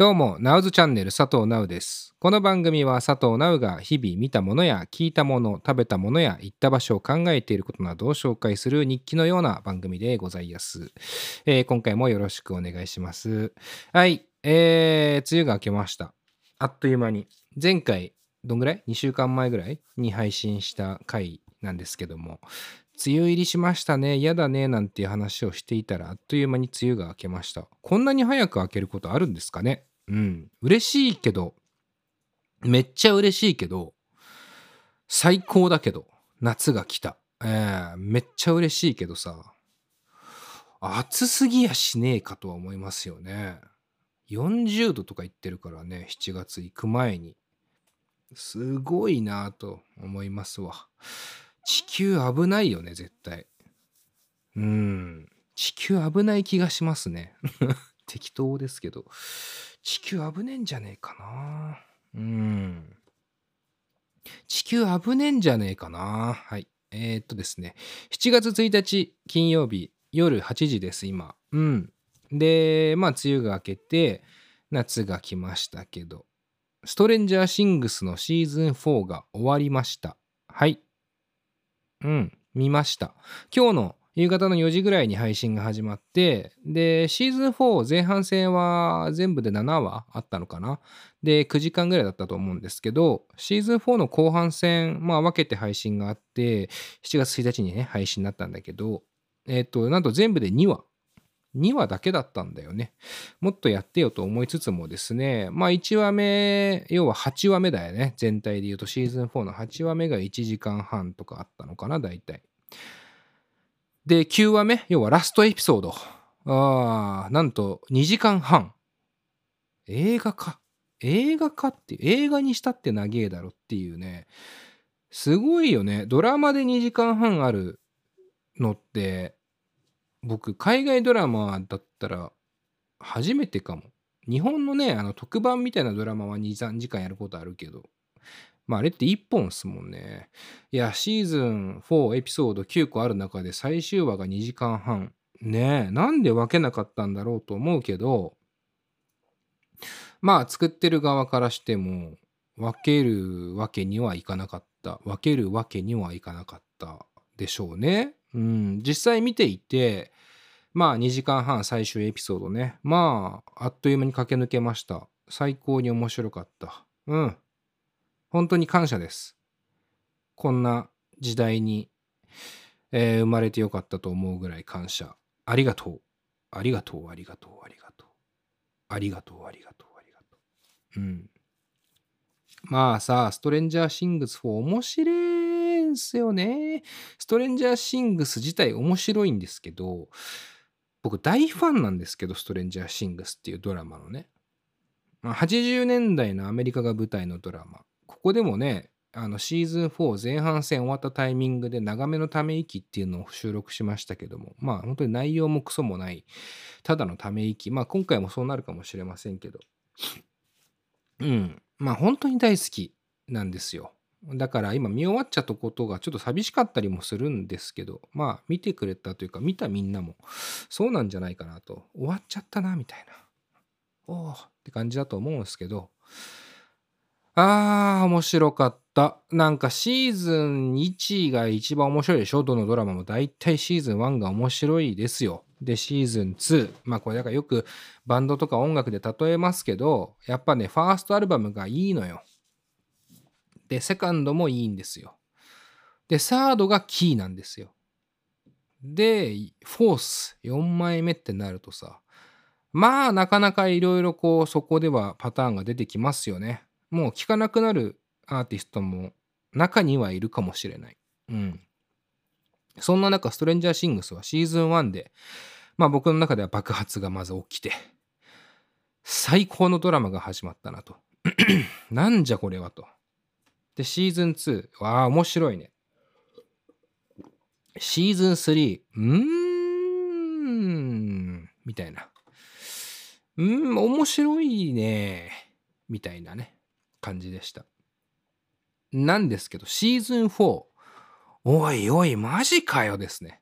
どうも、ナウズチャンネル佐藤ナウです。この番組は佐藤ナウが日々見たものや聞いたもの、食べたものや行った場所を考えていることなどを紹介する日記のような番組でございます。えー今回もよろしくお願いします。はい、えー、梅雨が明けました。あっという間に。前回、どんぐらい ?2 週間前ぐらい？に配信した回なんですけども、梅雨入りしましたね、嫌だね、なんていう話をしていたら、あっという間に梅雨が明けました。こんなに早く明けることあるんですかね？うん。嬉しいけど、めっちゃ嬉しいけど、最高だけど、夏が来た。えーめっちゃ嬉しいけどさ、暑すぎやしねえかとは思いますよね。40度とか言ってるからね、7月行く前に。すごいなぁと思いますわ。地球危ないよね、絶対。うん。地球危ない気がしますね。適当ですけど。地球危ねえんじゃねえかな。うん。地球危ねえんじゃねえかな。はい。えーっとですね。7月1日金曜日夜8時です、今。うん。で、まあ、梅雨が明けて、夏が来ましたけど、ストレンジャーシングスのシーズン4が終わりました。はい。うん、見ました。今日の夕方の4時ぐらいに配信が始まって、で、シーズン4前半戦は全部で7話あったのかな。で、9時間ぐらいだったと思うんですけど、シーズン4の後半戦、まあ分けて配信があって、7月1日にね、配信になったんだけど、えっ、と、なんと全部で2話。2話だけだったんだよね。もっとやってよと思いつつもですね、まあ1話目、要は8話目だよね。全体で言うとシーズン4の8話目が1時間半とかあったのかな、大体。で、9話目、要はラストエピソード。ああ、なんと2時間半。映画か。映画かって、映画にしたって長えだろっていうね。すごいよね。ドラマで2時間半あるのって、僕、海外ドラマだったら初めてかも。日本のね、あの特番みたいなドラマは2、3時間やることあるけど、まああれって1本っすもんね。いや、シーズン4エピソード9個ある中で最終話が2時間半。ねえ、なんで分けなかったんだろうと思うけど、まあ作ってる側からしても、分けるわけにはいかなかった。分けるわけにはいかなかったでしょうね。うん、実際見ていて、まあ2時間半最終エピソードね。まあ、あっという間に駆け抜けました。最高に面白かった。うん。本当に感謝です。こんな時代に、えー生まれてよかったと思うぐらい感謝。ありがとう。ありがとう、ありがとう、ありがとう。ありがとう、ありがとう、ありがとう。うん。まあさ、ストレンジャーシングス4面白いんすよね。ストレンジャーシングス自体面白いんですけど、僕大ファンなんですけど、ストレンジャーシングスっていうドラマのね。80年代のアメリカが舞台のドラマ。ここでもね、あのシーズン4前半戦終わったタイミングで長めのため息っていうのを収録しましたけども、まあ本当に内容もクソもない、ただのため息。まあ今回もそうなるかもしれませんけど。うん。まあ本当に大好きなんですよ。だから今見終わっちゃったことがちょっと寂しかったりもするんですけど、まあ見てくれたというか見たみんなもそうなんじゃないかなと。終わっちゃったなみたいな。おおって感じだと思うんですけど、あー、面白かった。なんかシーズン1が一番面白いでしょ？どのドラマも大体シーズン1が面白いですよ。で、シーズン2。まあこれだからよくバンドとか音楽で例えますけど、やっぱね、ファーストアルバムがいいのよ。で、セカンドもいいんですよ。で、サードがキーなんですよ。で、フォース、4枚目ってなるとさ、まあなかなかいろいろこうそこではパターンが出てきますよね。もう聴かなくなるアーティストも中にはいるかもしれない。うん。そんな中、ストレンジャーシングスはシーズン1で、まあ僕の中では爆発がまず起きて、最高のドラマが始まったなと。なんじゃこれはと。で、シーズン2、わあ、面白いね。シーズン3、うーん、みたいな。うーん、面白いね、みたいなね、感じでした。なんですけど、シーズン4、おいおい、マジかよですね。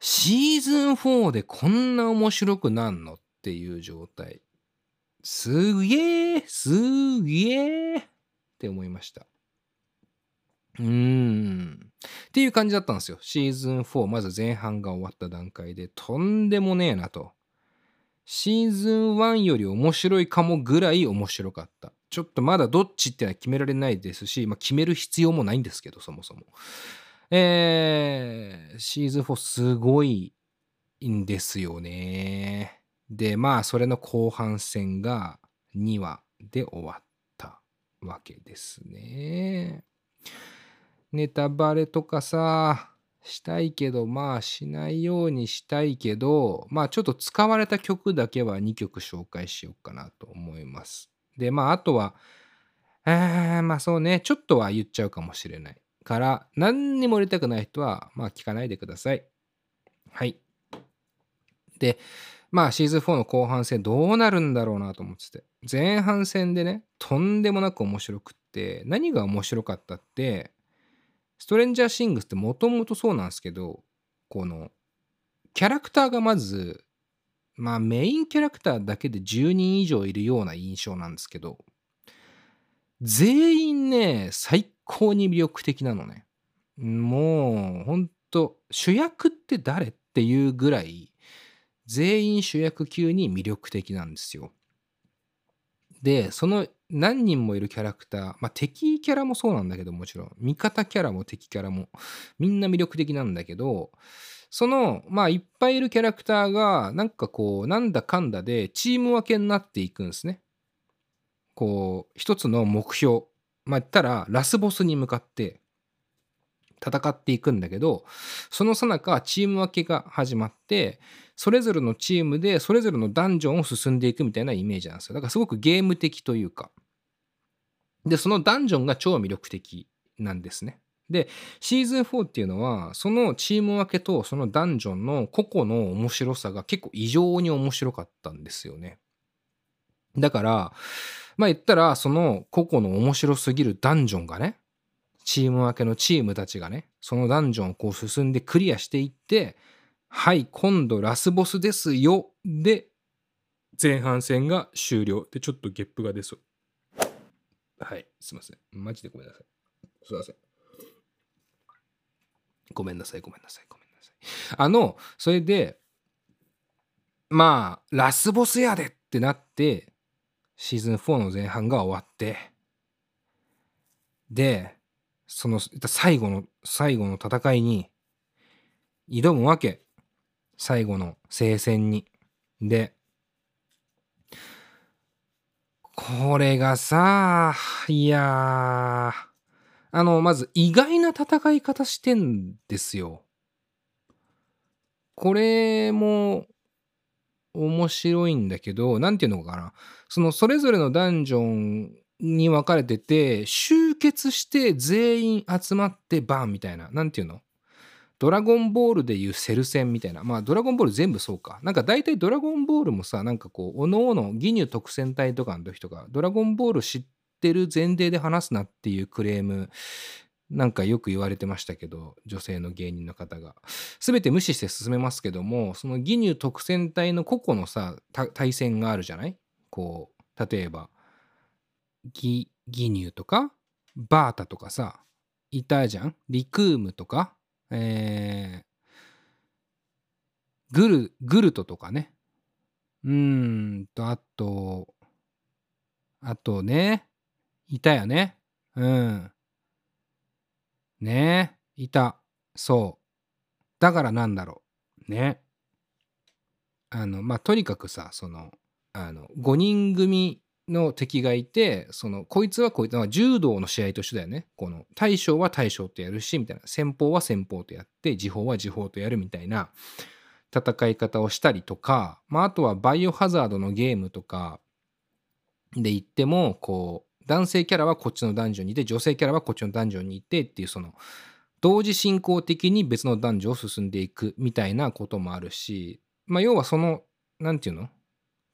シーズン4でこんな面白くなんのっていう状態。すげえ、すげえって思いました。うーん。っていう感じだったんですよ。シーズン4、まず前半が終わった段階で、とんでもねえなと。シーズン1より面白いかもぐらい面白かった。ちょっとまだどっちってのは決められないですし、まあ、決める必要もないんですけど、そもそも。えー、シーズン4すごいんですよね。で、まあ、それの後半戦が2話で終わったわけですね。ネタバレとかさ、したいけど、まあしないようにしたいけど、まあちょっと使われた曲だけは2曲紹介しようかなと思います。で、まああとは、えー、まあそうね、ちょっとは言っちゃうかもしれない。から、何にも入れたくない人は、まあ聞かないでください。はい。で、まあシーズン4の後半戦どうなるんだろうなと思ってて。前半戦でね、とんでもなく面白くって、何が面白かったって、ストレンジャーシングスってもともとそうなんですけど、この、キャラクターがまず、まあメインキャラクターだけで10人以上いるような印象なんですけど、全員ね、最高に魅力的なのね。もう、ほんと、主役って誰っていうぐらい、全員主役級に魅力的なんですよ。で、その何人もいるキャラクター、まあ敵キャラもそうなんだけどもちろん、味方キャラも敵キャラもみんな魅力的なんだけど、その、まあいっぱいいるキャラクターが、なんかこう、なんだかんだでチーム分けになっていくんですね。こう、一つの目標。まあ言ったら、ラスボスに向かって戦っていくんだけど、そのさなかチーム分けが始まって、それぞれのチームでそれぞれのダンジョンを進んでいくみたいなイメージなんですよ。だからすごくゲーム的というか。で、そのダンジョンが超魅力的なんですね。で、シーズン4っていうのは、そのチーム分けとそのダンジョンの個々の面白さが結構異常に面白かったんですよね。だから、まあ言ったら、その個々の面白すぎるダンジョンがね、チーム分けのチームたちがね、そのダンジョンをこう進んでクリアしていって、はい、今度ラスボスですよ。で、前半戦が終了。で、ちょっとゲップが出そう。はい、すいません。マジでごめんなさい。すいません。ごめんなさい、ごめんなさい、ごめんなさい。あの、それで、まあ、ラスボスやでってなって、シーズン4の前半が終わって、で、その最後の、最後の戦いに挑むわけ。最後の聖戦に。で、これがさ、いやあの、まず意外な戦い方してんですよ。これも面白いんだけど、なんていうのかな。そのそれぞれのダンジョンに分かれてて、集結して全員集まってバンみたいな。なんていうの？ドラゴンボールでいうセル戦みたいな。まあ、ドラゴンボール全部そうか。なんか大体ドラゴンボールもさ、なんかこう、おのおの、義乳特戦隊とかの時とか、ドラゴンボール知ってる前提で話すなっていうクレーム、なんかよく言われてましたけど、女性の芸人の方が。すべて無視して進めますけども、その義乳特戦隊の個々のさ、対戦があるじゃない？こう、例えば、義乳とか、バータとかさ、いたじゃん？リクームとか、えー、グル、グルトとかね。うんと、あと、あとね、いたよね。うん。ねいた。そう。だからなんだろう。ね。あの、まあ、とにかくさ、その、あの、5人組の敵がいて、その、こいつはこいつは柔道の試合と一緒だよね。この、大将は大将とやるし、みたいな。先方は先方とやって、時報は時報とやるみたいな戦い方をしたりとか、まあ、あとはバイオハザードのゲームとかで言っても、こう、男性キャラはこっちのダンジョンにいて、女性キャラはこっちのダンジョンにいてっていう、その、同時進行的に別の男女を進んでいくみたいなこともあるし、まあ、要はその、なんていうの？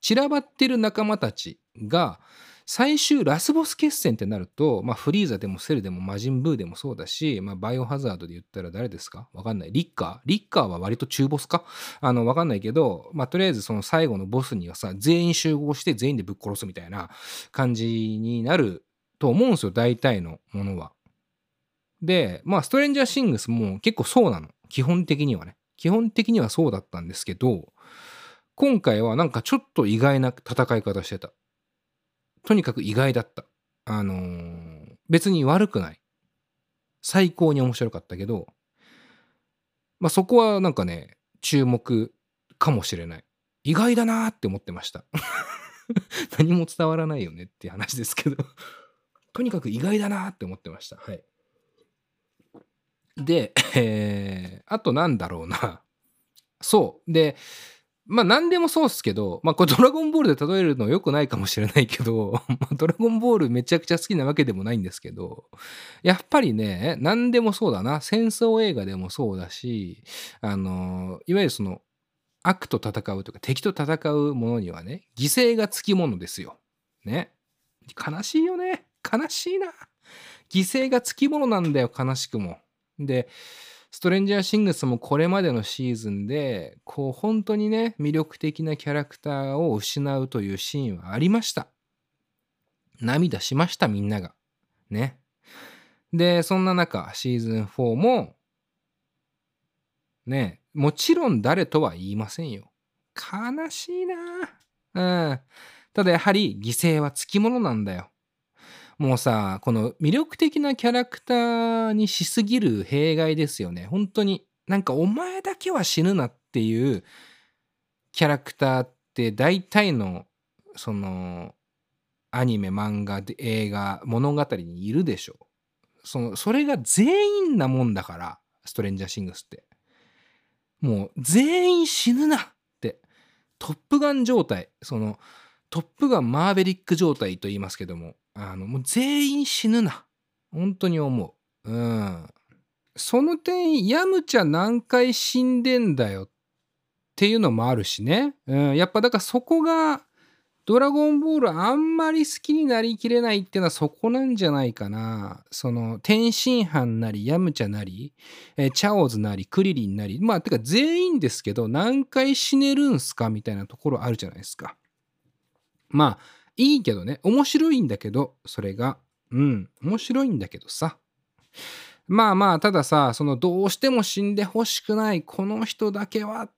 散らばってる仲間たちが最終ラスボス決戦ってなると、まあ、フリーザでもセルでも魔人ブーでもそうだし、まあ、バイオハザードで言ったら誰ですか？わかんない。リッカー？リッカーは割と中ボスか？あの、わかんないけど、まあ、とりあえずその最後のボスにはさ、全員集合して全員でぶっ殺すみたいな感じになると思うんですよ、大体のものは。で、まあ、ストレンジャーシングスも結構そうなの。基本的にはね。基本的にはそうだったんですけど、今回はなんかちょっと意外な戦い方してた。とにかく意外だった。あのー、別に悪くない。最高に面白かったけど、まあそこはなんかね、注目かもしれない。意外だなって思ってました。何も伝わらないよねって話ですけどとにかく意外だなって思ってました。はい。で、えー、あとなんだろうな。そう。で、まあ何でもそうっすけど、まあこれドラゴンボールで例えるの良くないかもしれないけど、まあ、ドラゴンボールめちゃくちゃ好きなわけでもないんですけど、やっぱりね、何でもそうだな。戦争映画でもそうだし、あの、いわゆるその悪と戦うとか敵と戦うものにはね、犠牲がつきものですよ。ね。悲しいよね。悲しいな。犠牲がつきものなんだよ、悲しくも。で、ストレンジャーシングスもこれまでのシーズンで、こう本当にね、魅力的なキャラクターを失うというシーンはありました。涙しました、みんなが。ね。で、そんな中、シーズン4も、ね、もちろん誰とは言いませんよ。悲しいなうん。ただやはり犠牲はつきものなんだよ。もうさ、この魅力的なキャラクターにしすぎる弊害ですよね。本当に。なんかお前だけは死ぬなっていうキャラクターって大体のそのアニメ、漫画、映画、物語にいるでしょう。その、それが全員なもんだから、ストレンジャーシングスって。もう全員死ぬなって。トップガン状態。その、トップガンマーベリック状態と言いますけども、あの、もう全員死ぬな。本当に思う。うん。その点、ヤムチャ何回死んでんだよっていうのもあるしね。うん。やっぱだからそこが、ドラゴンボールあんまり好きになりきれないっていうのはそこなんじゃないかな。その、天津飯なり、ヤムチャなり、えー、チャオズなり、クリリンなり、まあ、てか全員ですけど、何回死ねるんすかみたいなところあるじゃないですか。まあ、いいけどね、面白いんだけど、それが。うん、面白いんだけどさ。まあまあ、たださ、そのどうしても死んでほしくない、この人だけは、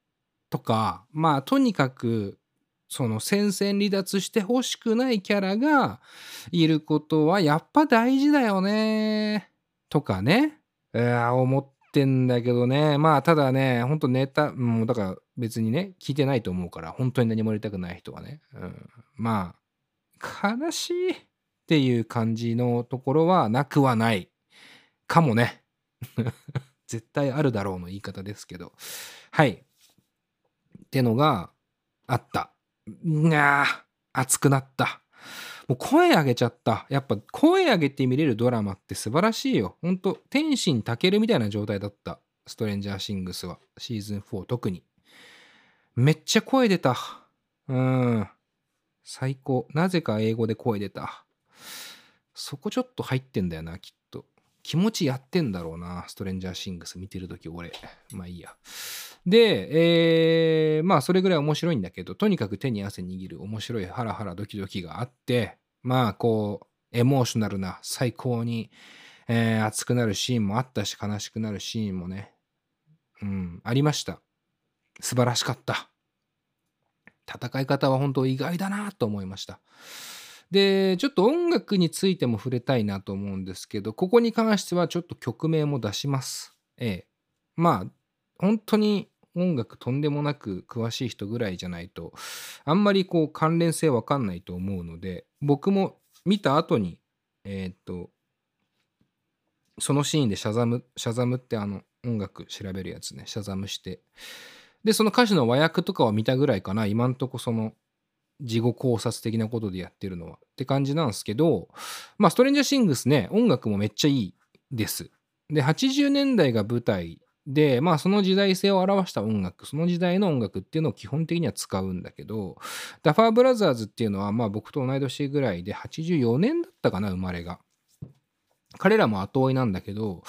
とか、まあとにかく、その戦線離脱してほしくないキャラがいることはやっぱ大事だよね。とかね。いや、思ってんだけどね。まあただね、ほんとネタ、もうだから別にね、聞いてないと思うから、本当に何もやりたくない人はね。うん、まあ、悲しいっていう感じのところはなくはないかもね。絶対あるだろうの言い方ですけど。はい。ってのがあった。いや熱くなった。もう声上げちゃった。やっぱ声上げて見れるドラマって素晴らしいよ。ほんと、天心たけるみたいな状態だった。ストレンジャーシングスは。シーズン4特に。めっちゃ声出た。うん。最高。なぜか英語で声出た。そこちょっと入ってんだよな、きっと。気持ちやってんだろうな、ストレンジャーシングス見てるとき、俺。まあいいや。で、えー、まあそれぐらい面白いんだけど、とにかく手に汗握る面白いハラハラドキドキがあって、まあこう、エモーショナルな、最高に、えー、熱くなるシーンもあったし、悲しくなるシーンもね、うん、ありました。素晴らしかった。戦い方は本当意外だなと思いました。で、ちょっと音楽についても触れたいなと思うんですけど、ここに関してはちょっと曲名も出します。ええ。まあ、本当に音楽とんでもなく詳しい人ぐらいじゃないと、あんまりこう関連性わかんないと思うので、僕も見た後に、えー、っと、そのシーンでシャザム、シャザムってあの音楽調べるやつね、シャザムして、で、その歌詞の和訳とかは見たぐらいかな。今んとこその、事後考察的なことでやってるのは。って感じなんですけど、まあ、ストレンジャーシングスね、音楽もめっちゃいいです。で、80年代が舞台で、まあその時代性を表した音楽、その時代の音楽っていうのを基本的には使うんだけど、ダファーブラザーズっていうのはまあ僕と同い年ぐらいで84年だったかな、生まれが。彼らも後追いなんだけど、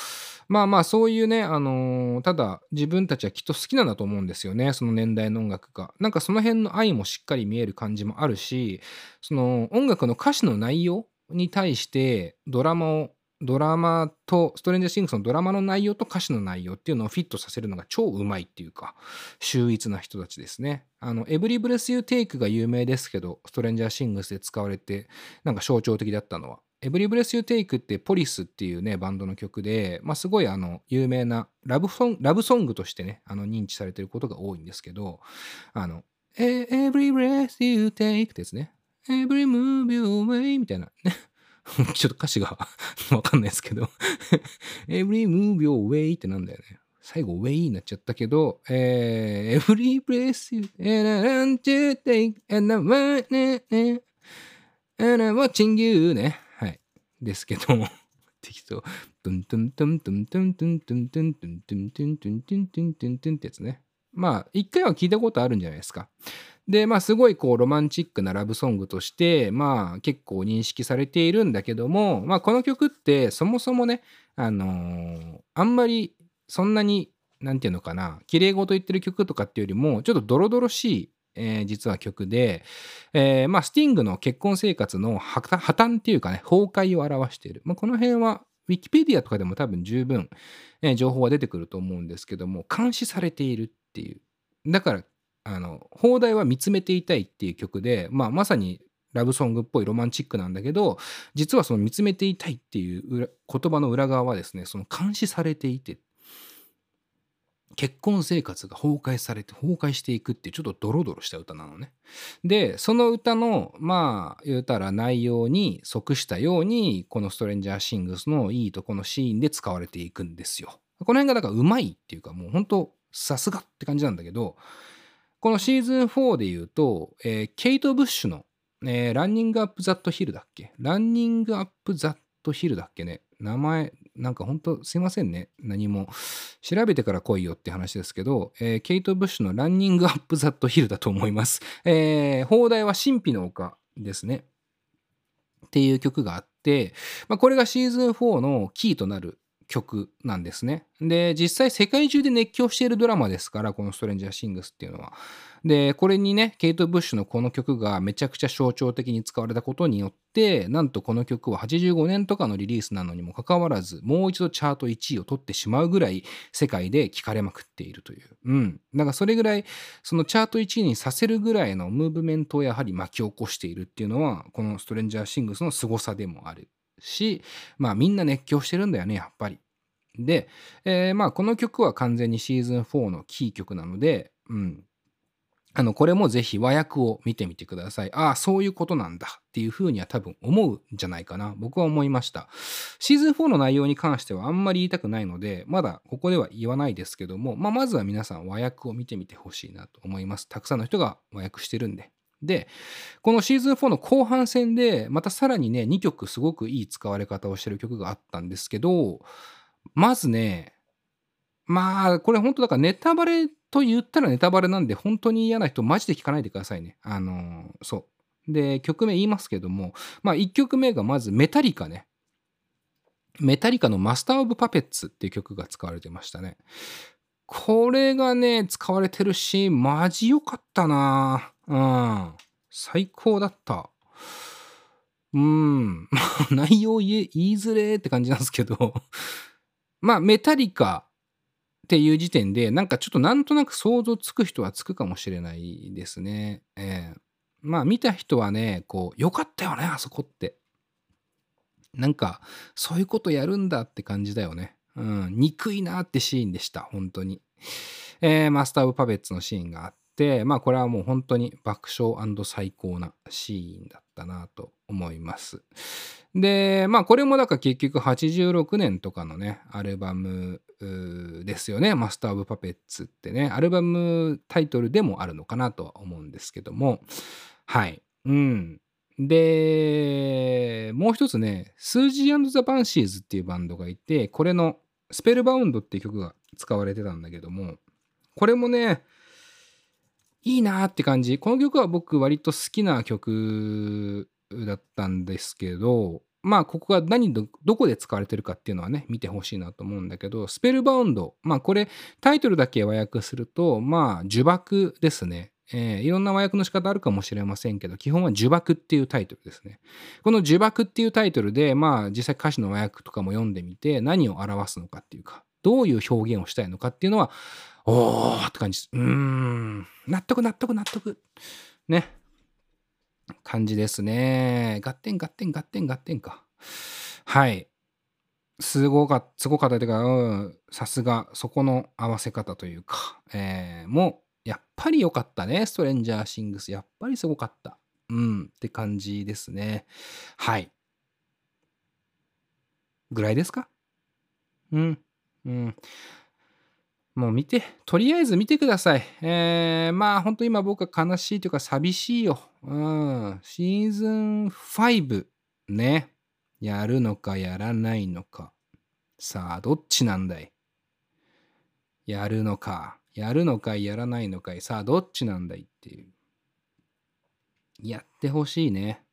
まあまあそういうね、あのーただ自分たちはきっと好きなんだと思うんですよね、その年代の音楽が。なんかその辺の愛もしっかり見える感じもあるし、その音楽の歌詞の内容に対してドラマをドラマとストレンジャーシングスのドラマの内容と歌詞の内容っていうのをフィットさせるのが超うまいっていうか秀逸な人たちですね。あの Every Breath You Take が有名ですけどストレンジャーシングスで使われてなんか象徴的だったのは Every Breath You Take ってポリスっていうねバンドの曲で、まあ、すごいあの有名なラブソングラブソングとしてねあの認知されてることが多いんですけどあの Every breath you take ってやつね Every move you away みたいなね ちょっと歌詞が わかんないですけど Every move your way ってなんだよね。最後 way になっちゃったけど、えー、Every place you and I want to take and I want it and I'm watching you ね。ですけど、適当。トゥントゥントゥントゥントゥントゥントゥントゥントゥントゥントゥントゥントゥントゥントゥントゥンってやつね。まあ、一回は聞いたことあるんじゃないですか。で、まあ、すごいこう、ロマンチックなラブソングとして、まあ、結構認識されているんだけども、まあ、この曲って、そもそもね、あのーあんまり、そんなに、なんていうのかな、綺麗事言ってる曲とかっていうよりも、ちょっとドロドロしい、えー実は曲で、えーまあ、スティングの結婚生活の破綻っていうかね、崩壊を表している。まあ、この辺は、ウィキペディアとかでも多分十分、えー情報は出てくると思うんですけども、監視されているっていう。だから、あの、放題は見つめていたいっていう曲で、まあ、まさにラブソングっぽいロマンチックなんだけど、実はその見つめていたいっていう言葉の裏側はですね、その監視されていて、結婚生活が崩壊されて崩壊していくっていうちょっとドロドロした歌なのね。で、その歌の、まあ、言うたら内容に即したように、このストレンジャーシングスのいいとこのシーンで使われていくんですよ。この辺がだからうまいっていうか、もう本当さすがって感じなんだけど、このシーズン4で言うと、えーケイト・ブッシュの、えーランニング・アップ・ザット・ヒルだっけ？ランニング・アップ・ザット・ヒルだっけね？名前、なんか本当すいませんね。何も。調べてから来いよって話ですけど、えーケイト・ブッシュのランニング・アップ・ザット・ヒルだと思います。えー放題は神秘の丘ですね。っていう曲があって、まあ、これがシーズン4のキーとなる曲なんですね。で、実際世界中で熱狂しているドラマですから、このストレンジャーシングスっていうのは。で、これにね、ケイト・ブッシュのこの曲がめちゃくちゃ象徴的に使われたことによって、なんとこの曲は85年とかのリリースなのにもかかわらず、もう一度チャート1位を取ってしまうぐらい世界で聴かれまくっているという。うん。だからそれぐらい、そのチャート1位にさせるぐらいのムーブメントをやはり巻き起こしているっていうのは、このストレンジャーシングスの凄さでもあるし、まあみんな熱狂してるんだよね、やっぱり。で、えーまあこの曲は完全にシーズン4のキー曲なので、うん。あの、これもぜひ和訳を見てみてください。ああ、そういうことなんだっていうふうには多分思うんじゃないかな。僕は思いました。シーズン4の内容に関してはあんまり言いたくないので、まだここでは言わないですけども、まあ、まずは皆さん和訳を見てみてほしいなと思います。たくさんの人が和訳してるんで。で、このシーズン4の後半戦で、またさらにね、2曲すごくいい使われ方をしてる曲があったんですけど、まずね、まあ、これ本当だからネタバレと言ったらネタバレなんで、本当に嫌な人、マジで聞かないでくださいね。あの、そう。で、曲名言いますけども、まあ、1曲目がまずメタリカね。メタリカのマスター・オブ・パペッツっていう曲が使われてましたね。これがね、使われてるし、マジ良かったなうん。最高だった。うん。内容言え言いづれって感じなんですけど、まあ、メタリカっていう時点で、なんかちょっとなんとなく想像つく人はつくかもしれないですね。ええまあ、見た人はね、こう、よかったよね、あそこって。なんか、そういうことやるんだって感じだよね。うん、憎いなってシーンでした、本当に。えーマスター・オブ・パペッツのシーンがあって、まあ、これはもう本当に爆笑最高なシーンだったなと思います。で、まあ、これもだから結局86年とかのね、アルバムですよね。 Master of Puppets ってね、アルバムタイトルでもあるのかなとは思うんですけども、はい。うん。で、もう一つね、スージー・アンド・ザ・バンシーズっていうバンドがいて、これの Spellbound っていう曲が使われてたんだけども、これもね、いいなーって感じ。この曲は僕割と好きな曲だったんですけど、まあここが何ど、こで使われてるかっていうのはね、見てほしいなと思うんだけど、スペルバウンド。まあこれタイトルだけ和訳すると、まあ呪縛ですね。えー、いろんな和訳の仕方あるかもしれませんけど、基本は呪縛っていうタイトルですね。この呪縛っていうタイトルで、まあ実際歌詞の和訳とかも読んでみて、何を表すのかっていうか、どういう表現をしたいのかっていうのは、おーって感じです。うーん。納得納得納得。ね。感じですね。ガッテンガッテンガッテンガッテンか。はい。すごかった、すごかったというか、うん、さすが、そこの合わせ方というか、えー、もう、やっぱり良かったね、ストレンジャーシングス。やっぱりすごかった。うん、って感じですね。はい。ぐらいですか？うん、うん。もう見て、とりあえず見てください。えー、まあ本当今僕は悲しいというか寂しいよ。うん。シーズン5ね。やるのかやらないのか。さあ、どっちなんだい?やるのか。やるのかやらないのかい。さあ、どっちなんだいっていう。やってほしいね。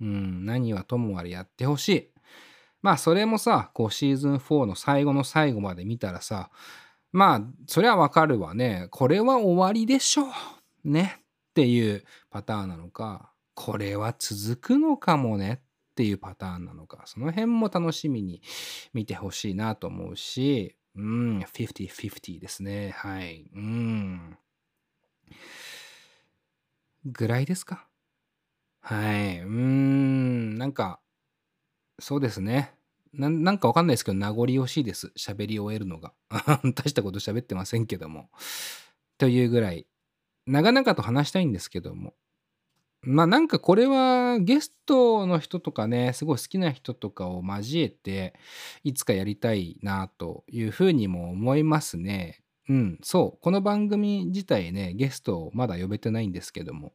うん。何はともあれやってほしい。まあそれもさ、こうシーズン4の最後の最後まで見たらさ、まあ、そりゃわかるわね。これは終わりでしょう。ね。っていうパターンなのか、これは続くのかもねっていうパターンなのか、その辺も楽しみに見てほしいなと思うし、うん、50-50ですね。はい。うん。ぐらいですか。はい。うん、なんか、そうですね。ななんかわかんないですけど、名残惜しいです。喋り終えるのが。大したこと喋ってませんけども。というぐらい、長々と話したいんですけども。まあなんかこれはゲストの人とかね、すごい好きな人とかを交えて、いつかやりたいなというふうにも思いますね。うん、そう。この番組自体ね、ゲストをまだ呼べてないんですけども。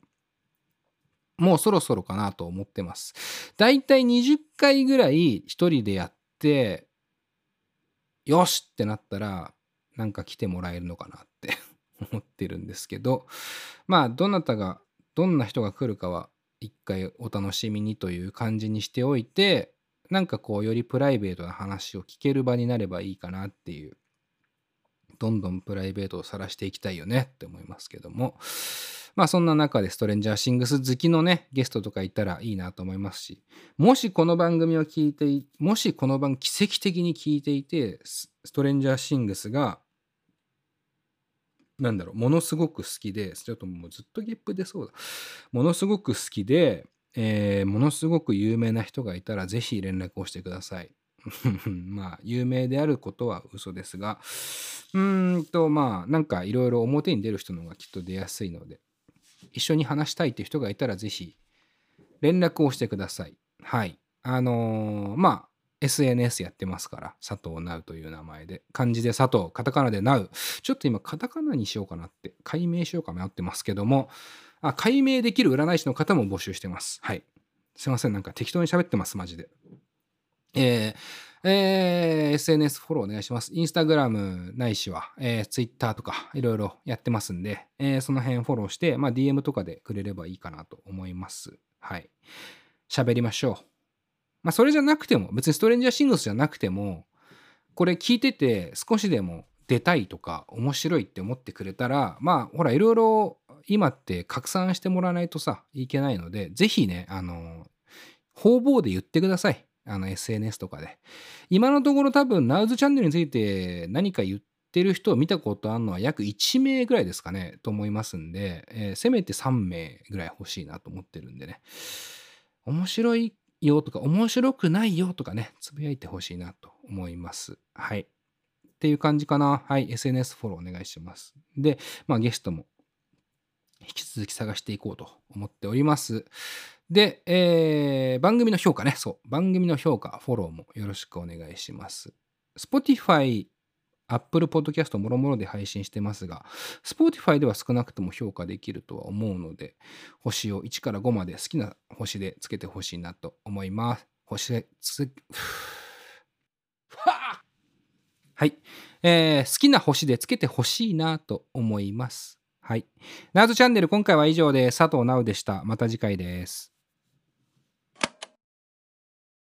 もうそろそろかなと思ってます。だいたい20回ぐらい一人でやって、よしってなったら、なんか来てもらえるのかなって 思ってるんですけど、まあ、どなたが、どんな人が来るかは、一回お楽しみにという感じにしておいて、なんかこう、よりプライベートな話を聞ける場になればいいかなっていう、どんどんプライベートを晒していきたいよねって思いますけども、まあそんな中でストレンジャーシングス好きのね、ゲストとかいたらいいなと思いますし、もしこの番組を聞いて、もしこの番奇跡的に聞いていて、ストレンジャーシングスが、なんだろう、ものすごく好きで、ちょっともうずっとゲップ出そうだ。ものすごく好きで、えー、ものすごく有名な人がいたら、ぜひ連絡をしてください。まあ、有名であることは嘘ですが、うーんと、まあ、なんかいろいろ表に出る人の方がきっと出やすいので、一緒に話したいって人がいたらぜひ連絡をしてください。はい。あのー、まあ、SNS やってますから、佐藤直という名前で。漢字で佐藤、カタカナで直。ちょっと今、カタカナにしようかなって、解明しようか迷ってますけども、あ解明できる占い師の方も募集してます。はい。すいません、なんか適当に喋ってます、マジで。えー、えー、SNS フォローお願いします。インスタグラムないしは、えー、ツイッターとかいろいろやってますんで、えー、その辺フォローして、まあ、DM とかでくれればいいかなと思います。はい。喋りましょう。まあ、それじゃなくても、別にストレンジャーシングスじゃなくても、これ聞いてて少しでも出たいとか面白いって思ってくれたら、まあ、ほら、いろいろ今って拡散してもらわないとさ、いけないので、ぜひね、あの、方々で言ってください。あの SNS とかで。今のところ多分 Now's チャンネルについて何か言ってる人を見たことあるのは約1名ぐらいですかねと思いますんで、えー、せめて3名ぐらい欲しいなと思ってるんでね。面白いよとか面白くないよとかね、つぶやいてほしいなと思います。はい。っていう感じかな。はい。SNS フォローお願いします。で、まあゲストも引き続き探していこうと思っております。で、えー、番組の評価ね、そう、番組の評価、フォローもよろしくお願いします。Spotify、Apple Podcast もろもろで配信してますが、Spotify では少なくとも評価できるとは思うので、星を1から5まで好きな星でつけてほしいなと思います。星でつ、はい、えー好きな星でつけてほしいなと思います。はい。ナウズチャンネル今回は以上で佐藤直でした。また次回です。